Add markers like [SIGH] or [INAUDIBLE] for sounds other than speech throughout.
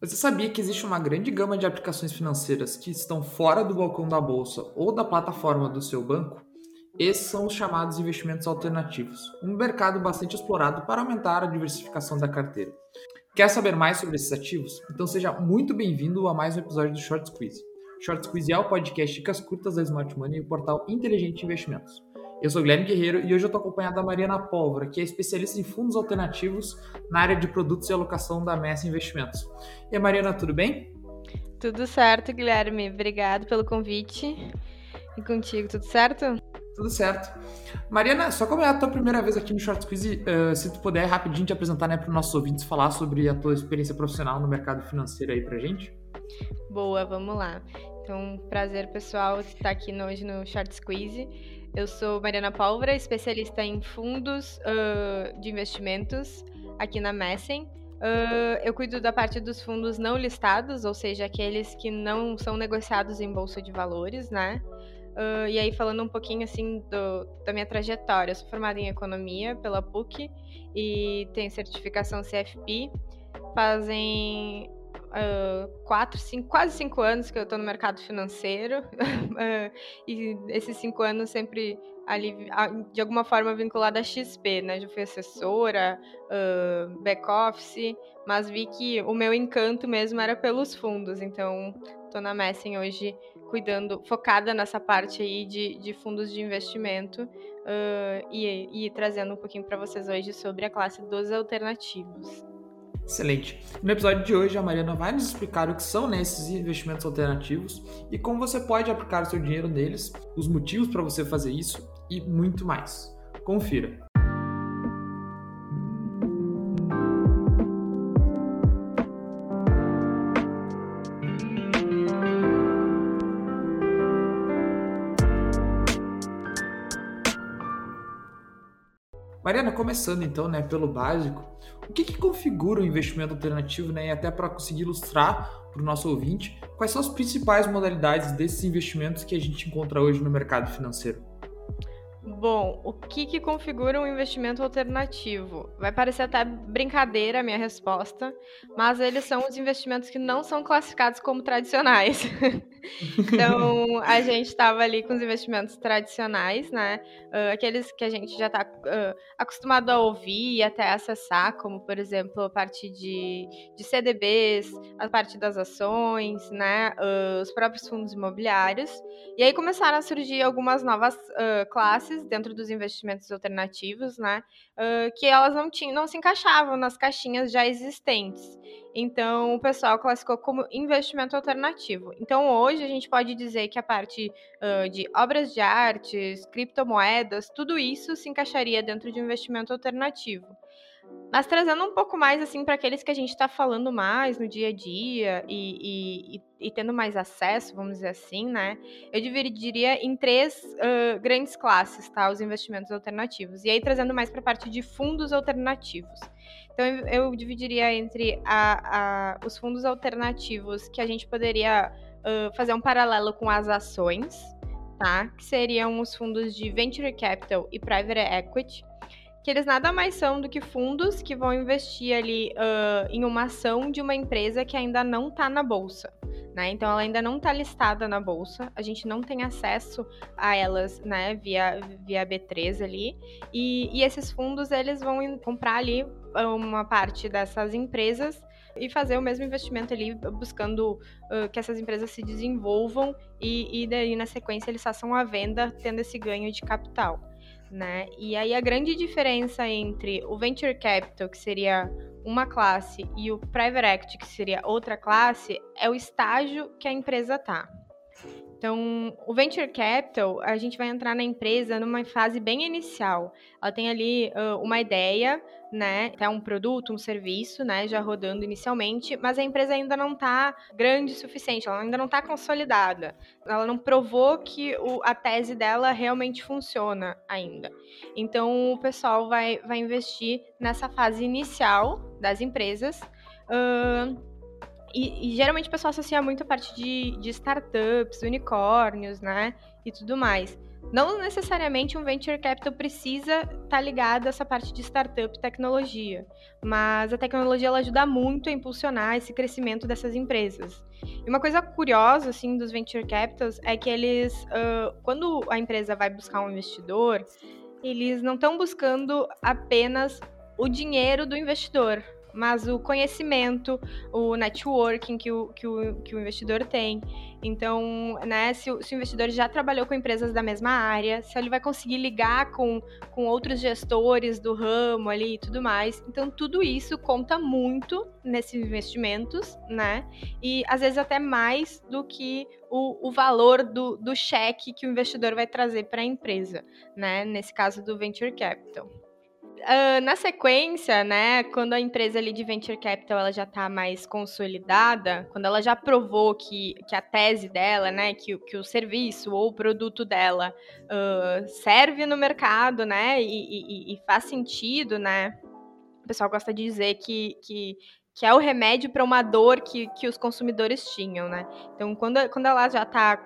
Você sabia que existe uma grande gama de aplicações financeiras que estão fora do balcão da bolsa ou da plataforma do seu banco? Esses são os chamados investimentos alternativos, um mercado bastante explorado para aumentar a diversificação da carteira. Quer saber mais sobre esses ativos? Então seja muito bem-vindo a mais um episódio do Short Squeeze. Short Squeeze é o podcast Dicas Curtas da Smart Money e o portal Inteligente Investimentos. Eu sou Guilherme Guerreiro e hoje eu estou acompanhado da Mariana Pólvora, que é especialista em fundos alternativos na área de produtos e alocação da Messa Investimentos. E aí, Mariana, tudo bem? Tudo certo, Guilherme. Obrigado pelo convite. E contigo, tudo certo? Tudo certo. Mariana, só como é a tua primeira vez aqui no Short Squeeze, uh, se tu puder rapidinho te apresentar né, para os nossos ouvintes, falar sobre a tua experiência profissional no mercado financeiro aí para gente. Boa, vamos lá. Então, prazer pessoal estar aqui hoje no Short Squeeze. Eu sou Mariana Pólvora, especialista em fundos uh, de investimentos aqui na Messen. Uh, eu cuido da parte dos fundos não listados, ou seja, aqueles que não são negociados em bolsa de valores, né? Uh, e aí, falando um pouquinho assim do, da minha trajetória, eu sou formada em economia pela PUC e tenho certificação CFP. Fazem uh, quatro, cinco, quase cinco anos que eu estou no mercado financeiro uh, [LAUGHS] e esses cinco anos sempre ali de alguma forma vinculada a XP, né? Já fui assessora, uh, back office, mas vi que o meu encanto mesmo era pelos fundos, então estou na Messen hoje cuidando, focada nessa parte aí de, de fundos de investimento uh, e, e trazendo um pouquinho para vocês hoje sobre a classe dos alternativos. Excelente. No episódio de hoje, a Mariana vai nos explicar o que são né, esses investimentos alternativos e como você pode aplicar o seu dinheiro neles, os motivos para você fazer isso e muito mais. Confira. Começando então, né, pelo básico, o que, que configura o investimento alternativo, né, e até para conseguir ilustrar para o nosso ouvinte, quais são as principais modalidades desses investimentos que a gente encontra hoje no mercado financeiro? Bom, o que, que configura um investimento alternativo? Vai parecer até brincadeira a minha resposta, mas eles são os investimentos que não são classificados como tradicionais. [LAUGHS] então, a gente estava ali com os investimentos tradicionais, né? Uh, aqueles que a gente já está uh, acostumado a ouvir e até acessar, como, por exemplo, a parte de, de CDBs, a parte das ações, né? Uh, os próprios fundos imobiliários. E aí começaram a surgir algumas novas classes dentro dos investimentos alternativos, né? Que elas não tinham, não se encaixavam nas caixinhas já existentes. Então, o pessoal classificou como investimento alternativo. Então, hoje a gente pode dizer que a parte uh, de obras de artes, criptomoedas, tudo isso se encaixaria dentro de um investimento alternativo. Mas trazendo um pouco mais assim para aqueles que a gente está falando mais no dia a dia e, e, e, tendo mais acesso, vamos dizer assim, né? Eu dividiria em três uh, grandes classes, tá? Os investimentos alternativos. E aí trazendo mais para a parte de fundos alternativos. Então eu dividiria entre a, a, os fundos alternativos que a gente poderia fazer um paralelo com as ações, tá? Que seriam os fundos de venture capital e private equity que eles nada mais são do que fundos que vão investir ali uh, em uma ação de uma empresa que ainda não está na bolsa. Né? Então ela ainda não está listada na bolsa, a gente não tem acesso a elas né, via, via B3 ali. E, e esses fundos eles vão comprar ali uma parte dessas empresas e fazer o mesmo investimento ali, buscando uh, que essas empresas se desenvolvam e, e daí na sequência eles façam a venda, tendo esse ganho de capital né? E aí a grande diferença entre o venture capital, que seria uma classe, e o private equity, que seria outra classe, é o estágio que a empresa tá. Então, o venture capital, a gente vai entrar na empresa numa fase bem inicial. Ela tem ali uh, uma ideia, né, até um produto, um serviço, né, já rodando inicialmente, mas a empresa ainda não está grande o suficiente, ela ainda não está consolidada. Ela não provou que o, a tese dela realmente funciona ainda. Então, o pessoal vai, vai investir nessa fase inicial das empresas. Uh, e, e, geralmente o pessoal associa muito a parte de, de startups, unicórnios, né? E tudo mais. não necessariamente um venture capital precisa estar tá ligado a essa parte de startup tecnologia, mas a tecnologia ela ajuda muito a impulsionar esse crescimento dessas empresas. E uma coisa curiosa assim dos venture capitals é que eles, uh, quando a empresa vai buscar um investidor, eles não estão buscando apenas o dinheiro do investidor, mas o conhecimento, o networking que o, que o, que o investidor tem. Então, né, se se o investidor já trabalhou com empresas da mesma área, se ele vai conseguir ligar com, com outros gestores do ramo ali e tudo mais. Então, tudo isso conta muito nesses investimentos, né? E às vezes até mais do que o, o valor do, do cheque que o investidor vai trazer para a empresa, né? Nesse caso do venture capital. Uh, na sequência, né, quando a empresa ali de venture capital ela já está mais consolidada, quando ela já provou que, que a tese dela, né, que, que o serviço ou o produto dela uh, serve no mercado, né, e, e, e, faz sentido, né, o pessoal gosta de dizer que, que, que é o remédio para uma dor que, que os consumidores tinham, né. Então, quando, quando ela já está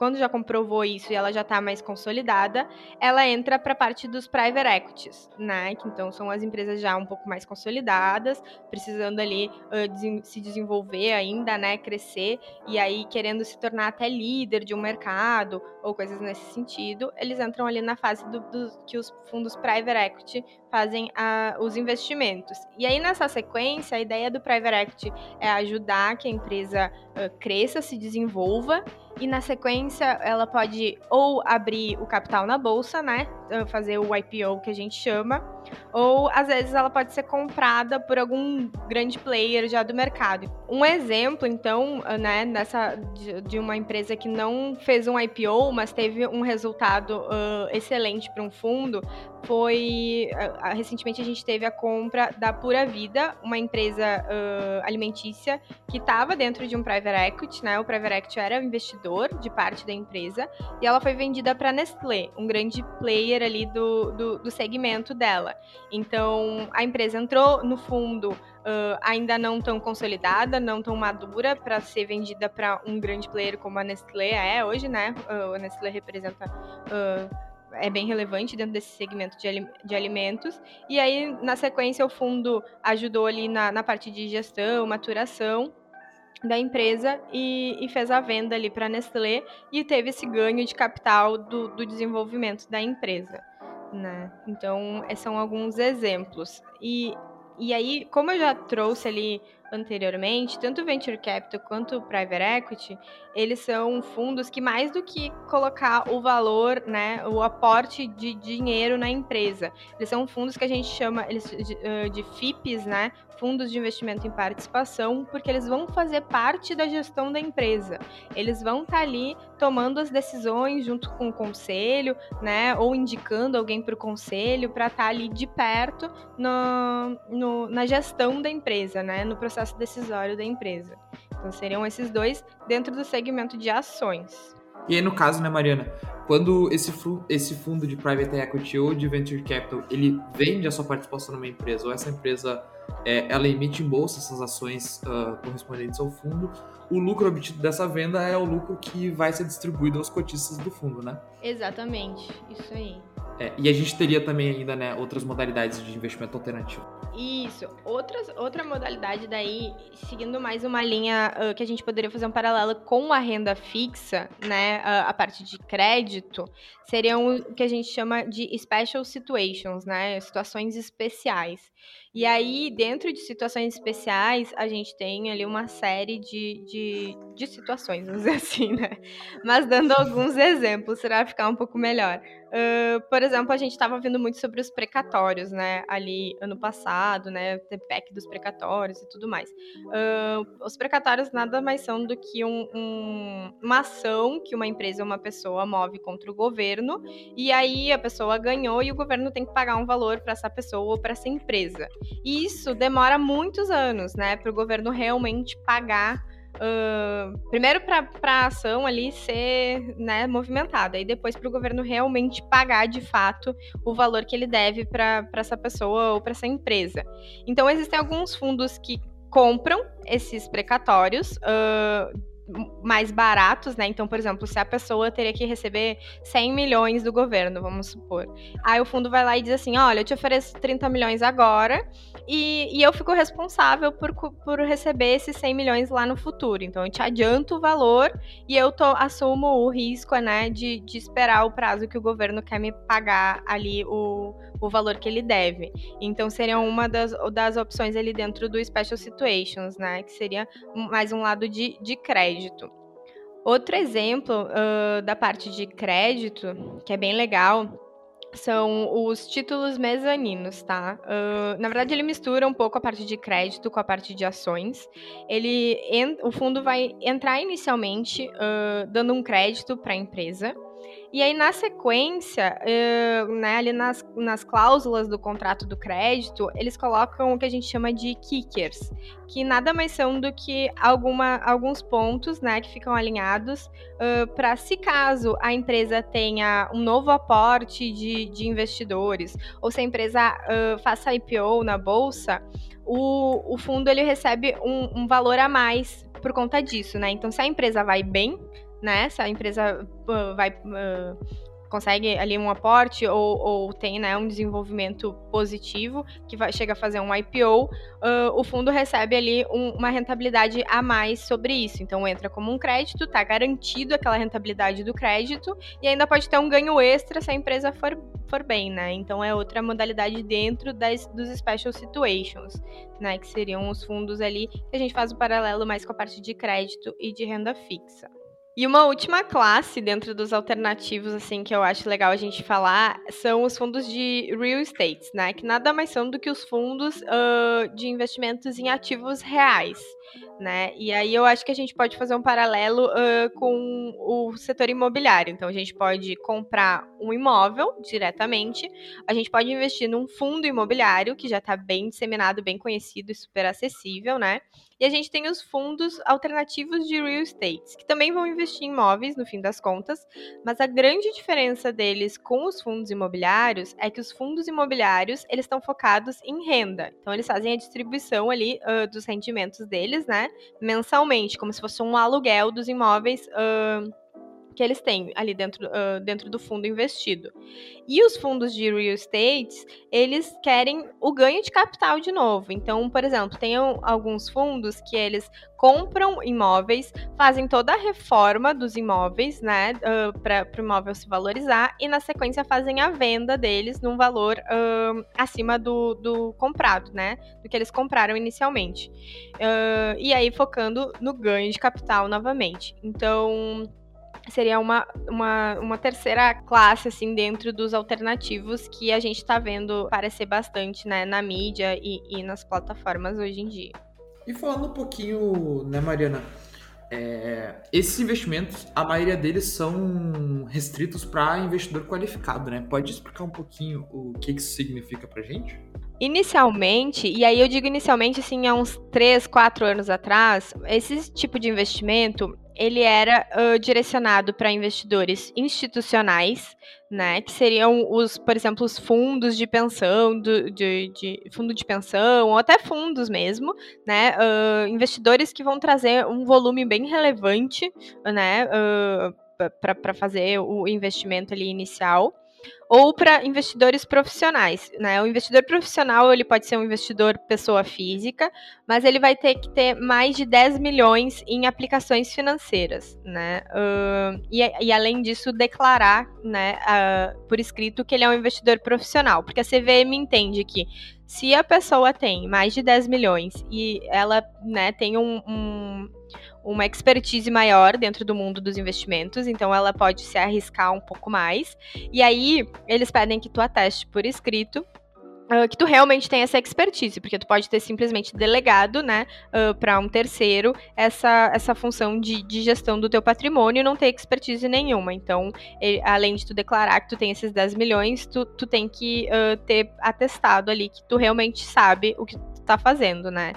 quando já comprovou isso e ela já está mais consolidada, ela entra para a parte dos private equities, né? Que então são as empresas já um pouco mais consolidadas, precisando ali uh, se desenvolver ainda, né? Crescer e aí querendo se tornar até líder de um mercado ou coisas nesse sentido, eles entram ali na fase do, do que os fundos private equity fazem a, os investimentos. E aí nessa sequência, a ideia do private equity é ajudar que a empresa uh, cresça, se desenvolva e na sequência ela pode ou abrir o capital na bolsa, né? Fazer o IPO que a gente chama, ou às vezes ela pode ser comprada por algum grande player já do mercado. Um exemplo, então, né, nessa de, de uma empresa que não fez um IPO, mas teve um resultado uh, excelente para um fundo, foi uh, recentemente a gente teve a compra da Pura Vida, uma empresa uh, alimentícia que estava dentro de um private equity, né? O private equity era investidor de parte da empresa e ela foi vendida para Nestlé, um grande player ali do, do, do segmento dela. Então a empresa entrou no fundo Uh, ainda não tão consolidada, não tão madura para ser vendida para um grande player como a Nestlé é hoje, né? Uh, a Nestlé representa uh, é bem relevante dentro desse segmento de, alimentos. E aí, na sequência, o fundo ajudou ali na, na parte de gestão, maturação da empresa e, e fez a venda ali para a Nestlé e teve esse ganho de capital do, do desenvolvimento da empresa. Né? Então, são alguns exemplos. E, e aí, como eu já trouxe ali anteriormente, tanto Venture Capital quanto Private Equity, eles são fundos que mais do que colocar o valor, né, o aporte de dinheiro na empresa, eles são fundos que a gente chama eles de, de FIPs, né, fundos de investimento em participação, porque eles vão fazer parte da gestão da empresa. Eles vão estar tá ali tomando as decisões junto com o conselho, né, ou indicando alguém para o conselho para estar tá ali de perto no, no, na gestão da empresa, né, no processo decisório da empresa. Então seriam esses dois dentro do segmento de ações. E aí, no caso, né, Mariana, quando esse, esse fundo de private equity ou de venture capital ele vende a sua participação numa empresa ou essa empresa é, ela emite em bolsa essas ações uh, correspondentes ao fundo, o lucro obtido dessa venda é o lucro que vai ser distribuído aos cotistas do fundo, né? Exatamente, isso aí. É, e a gente teria também ainda né, outras modalidades de investimento alternativo. Isso. Outras, outra modalidade daí, seguindo mais uma linha uh, que a gente poderia fazer um paralelo com a renda fixa, né? Uh, a parte de crédito, seriam o que a gente chama de special situations, né? Situações especiais. E aí, dentro de situações especiais, a gente tem ali uma série de, de, de situações, vamos dizer [LAUGHS] assim, né? Mas dando alguns exemplos, para ficar um pouco melhor. Uh, por exemplo, a gente estava vendo muito sobre os precatórios, né? Ali ano passado, né? O PEC dos precatórios e tudo mais. Uh, os precatórios nada mais são do que um, um, uma ação que uma empresa ou uma pessoa move contra o governo, e aí a pessoa ganhou e o governo tem que pagar um valor para essa pessoa ou para essa empresa. E isso demora muitos anos, né? Para o governo realmente pagar Uh, primeiro para a ação ali ser né, movimentada e depois para o governo realmente pagar de fato o valor que ele deve para essa pessoa ou para essa empresa. Então existem alguns fundos que compram esses precatórios uh, mais baratos, né? Então, por exemplo, se a pessoa teria que receber 100 milhões do governo, vamos supor. Aí o fundo vai lá e diz assim: olha, eu te ofereço 30 milhões agora e, e eu fico responsável por, por receber esses 100 milhões lá no futuro. Então, eu te adianto o valor e eu tô, assumo o risco, né, de, de esperar o prazo que o governo quer me pagar ali o, o valor que ele deve. Então, seria uma das, das opções ali dentro do Special Situations, né, que seria mais um lado de, de crédito. Outro exemplo uh, da parte de crédito, que é bem legal, são os títulos mezaninos, tá? Uh, na verdade, ele mistura um pouco a parte de crédito com a parte de ações. Ele, o fundo vai entrar inicialmente uh, dando um crédito para a empresa. E aí, na sequência, uh, né, ali nas, nas cláusulas do contrato do crédito, eles colocam o que a gente chama de kickers, que nada mais são do que alguma, alguns pontos né, que ficam alinhados uh, para, se caso a empresa tenha um novo aporte de, de investidores, ou se a empresa uh, faça IPO na bolsa, o, o fundo ele recebe um, um valor a mais por conta disso, né? Então, se a empresa vai bem, né? Se a empresa vai consegue ali um aporte ou, ou tem né, um desenvolvimento positivo que vai, chega a fazer um IPO, uh, o fundo recebe ali um, uma rentabilidade a mais sobre isso. Então entra como um crédito, está garantido aquela rentabilidade do crédito e ainda pode ter um ganho extra se a empresa for, for bem, né? Então é outra modalidade dentro das, dos special situations, né? Que seriam os fundos ali que a gente faz o paralelo mais com a parte de crédito e de renda fixa. E uma última classe dentro dos alternativos, assim, que eu acho legal a gente falar, são os fundos de real estate, né? Que nada mais são do que os fundos uh, de investimentos em ativos reais né? E aí eu acho que a gente pode fazer um paralelo uh, com o setor imobiliário. Então a gente pode comprar um imóvel diretamente, a gente pode investir num fundo imobiliário que já está bem disseminado, bem conhecido e super acessível, né? E a gente tem os fundos alternativos de real estate, que também vão investir em imóveis, no fim das contas, mas a grande diferença deles com os fundos imobiliários é que os fundos imobiliários, eles estão focados em renda. Então, eles fazem a distribuição ali uh, dos rendimentos deles, né? Mensalmente, como se fosse um aluguel dos imóveis uh, que eles têm ali dentro, uh, dentro do fundo investido. E os fundos de real estate, eles querem o ganho de capital de novo. Então, por exemplo, tem alguns fundos que eles compram imóveis, fazem toda a reforma dos imóveis, né, uh, para o imóvel se valorizar, e na sequência fazem a venda deles num valor uh, acima do, do comprado, né, do que eles compraram inicialmente. Uh, e aí focando no ganho de capital novamente. Então, seria uma, uma, uma terceira classe, assim, dentro dos alternativos que a gente está vendo aparecer bastante, né, na mídia e, e, nas plataformas hoje em dia. E falando um pouquinho, né, Mariana, é, esses investimentos, a maioria deles são restritos para investidor qualificado, né? Pode explicar um pouquinho o que isso significa para gente? Inicialmente, e aí eu digo inicialmente, assim, há uns 3, 4 anos atrás, esse tipo de investimento, ele era uh, direcionado para investidores institucionais, né, que seriam os, por exemplo, os fundos de pensão, do, de, de, fundo de pensão, ou até fundos mesmo, né, uh, investidores que vão trazer um volume bem relevante, né, uh, para fazer o investimento ali inicial ou para investidores profissionais, né? O investidor profissional ele pode ser um investidor pessoa física, mas ele vai ter que ter mais de 10 milhões em aplicações financeiras, né? Uh, e, e, além disso declarar, né, uh, por escrito que ele é um investidor profissional, porque a CVM entende que se a pessoa tem mais de 10 milhões e ela, né, tem um, um uma expertise maior dentro do mundo dos investimentos, então ela pode se arriscar um pouco mais. E aí eles pedem que tu ateste por escrito Uh, que tu realmente tem essa expertise, porque tu pode ter simplesmente delegado, né, uh, para um terceiro essa, essa função de, de gestão do teu patrimônio e não ter expertise nenhuma. Então, além de tu declarar que tu tem esses 10 milhões, tu, tu tem que uh, ter atestado ali que tu realmente sabe o que está fazendo, né?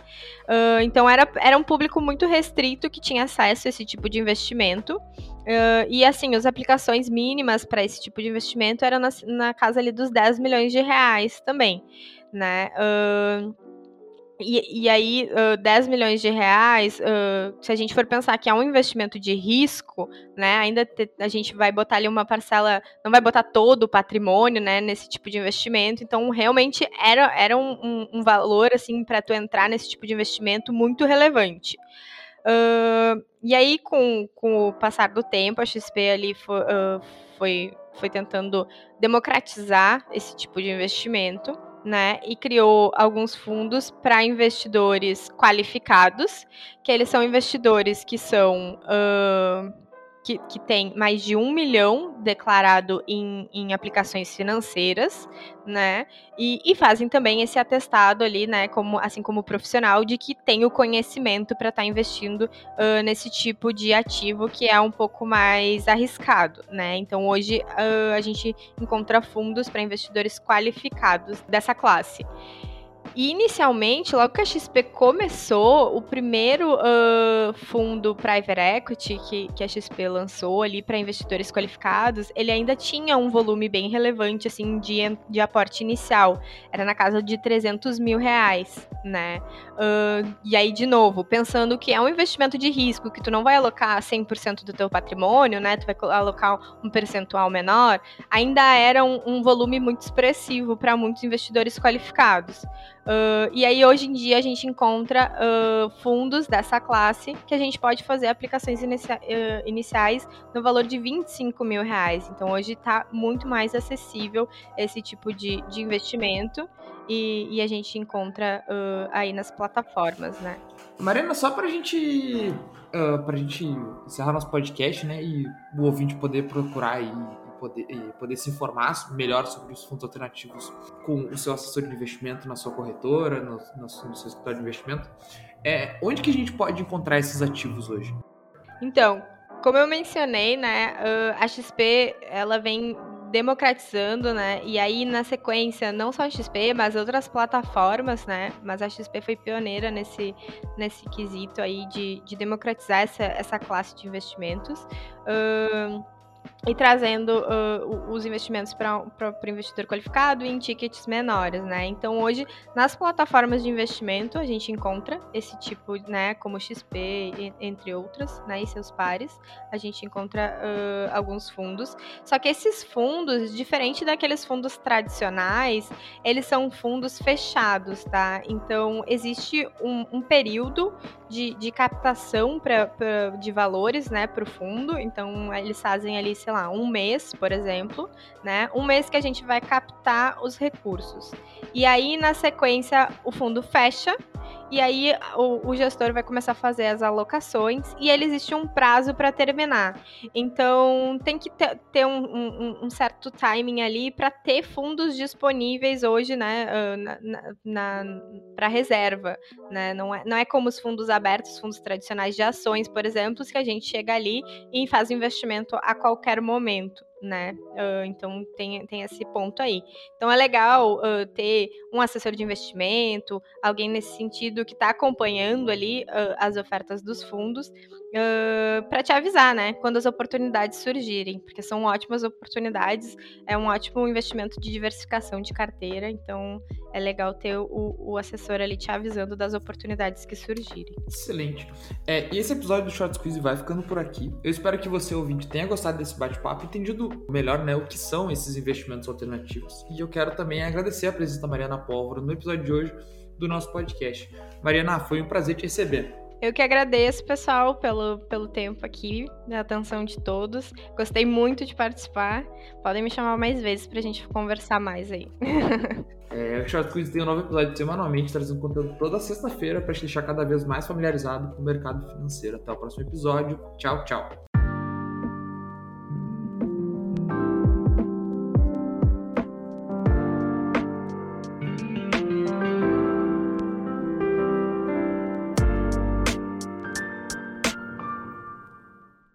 Então era, era um público muito restrito que tinha acesso a esse tipo de investimento. Uh, e assim, as aplicações mínimas para esse tipo de investimento eram na, na, casa ali dos 10 milhões de reais também, né? Uh, e, e, aí, uh, 10 milhões de reais, uh, se a gente for pensar que é um investimento de risco, né, ainda te, a gente vai botar ali uma parcela, não vai botar todo o patrimônio, né, nesse tipo de investimento. Então, realmente era, era um, um, um valor, assim, para tu entrar nesse tipo de investimento muito relevante. Uh, e aí, com, com o passar do tempo, a XP ali foi, foi, foi tentando democratizar esse tipo de investimento né, e criou alguns fundos para investidores qualificados, que eles são investidores que são uh, que, que tem mais de um milhão declarado em, em aplicações financeiras, né? E, e, fazem também esse atestado ali, né? Como, assim como profissional, de que tem o conhecimento para estar tá investindo uh, nesse tipo de ativo que é um pouco mais arriscado, né? Então hoje uh, a gente encontra fundos para investidores qualificados dessa classe. E inicialmente, logo que a XP começou, o primeiro uh, fundo private equity que, que a XP lançou ali para investidores qualificados, ele ainda tinha um volume bem relevante assim de, de aporte inicial. Era na casa de 300 mil reais, né? Uh, e aí, de novo, pensando que é um investimento de risco, que tu não vai alocar 100% do teu patrimônio, né? Tu vai alocar um percentual menor, ainda era um, um volume muito expressivo para muitos investidores qualificados. Uh, e aí, hoje em dia, a gente encontra uh, fundos dessa classe que a gente pode fazer aplicações uh, iniciais no valor de 25 mil reais. Então, hoje está muito mais acessível esse tipo de, de investimento e, e, a gente encontra aí nas plataformas, né? Marina, só para a gente, uh, gente encerrar nosso podcast, né, e o ouvinte poder procurar e poder, poder se informar melhor sobre os fundos alternativos com o seu assessor de investimento na sua corretora, no, no, no seu escritório de investimento. É, onde que a gente pode encontrar esses ativos hoje? Então, como eu mencionei, né, a XP ela vem democratizando, né? E aí na sequência, não só a XP, mas outras plataformas, né? Mas a XP foi pioneira nesse, nesse quesito aí de, de democratizar essa, essa classe de investimentos. Uh, e trazendo uh, os investimentos para o investidor qualificado em tickets menores, né? Então hoje nas plataformas de investimento a gente encontra esse tipo, né, como XP entre outras, né, e seus pares, a gente encontra uh, alguns fundos. Só que esses fundos, diferente daqueles fundos tradicionais, eles são fundos fechados, tá? Então existe um, um período de, de captação pra, pra, de valores, né, para o fundo. Então eles fazem ali, sei lá, um mês, por exemplo, né? Um mês que a gente vai captar os recursos. E aí, na sequência, o fundo fecha e aí o, o, gestor vai começar a fazer as alocações e ele existe um prazo para terminar. Então tem que ter, ter um, um, um, certo timing ali para ter fundos disponíveis hoje, né, na para reserva, né? Não é, não é como os fundos abertos, fundos tradicionais de ações, por exemplo, que a gente chega ali e faz o investimento a qualquer momento né? Uh, então tem, tem esse ponto aí. Então é legal uh, ter um assessor de investimento, alguém nesse sentido que está acompanhando ali uh, as ofertas dos fundos para te avisar, né? Quando as oportunidades surgirem, porque são ótimas oportunidades, é um ótimo investimento de diversificação de carteira, então é legal ter o, o assessor ali te avisando das oportunidades que surgirem. Excelente. É, e esse episódio do Short Squeeze vai ficando por aqui. Eu espero que você, ouvinte, tenha gostado desse bate-papo e entendido melhor né, o que são esses investimentos alternativos. E eu quero também agradecer a presença da Mariana Pólvora no episódio de hoje do nosso podcast. Mariana, foi um prazer te receber. Eu que agradeço, pessoal, pelo, pelo tempo aqui, da atenção de todos. Gostei muito de participar. Podem me chamar mais vezes pra gente conversar mais aí. [LAUGHS] é, o Short Quiz tem um novo episódio semanalmente, trazendo conteúdo toda sexta-feira para te deixar cada vez mais familiarizado com o mercado financeiro. Até o próximo episódio. Tchau, tchau.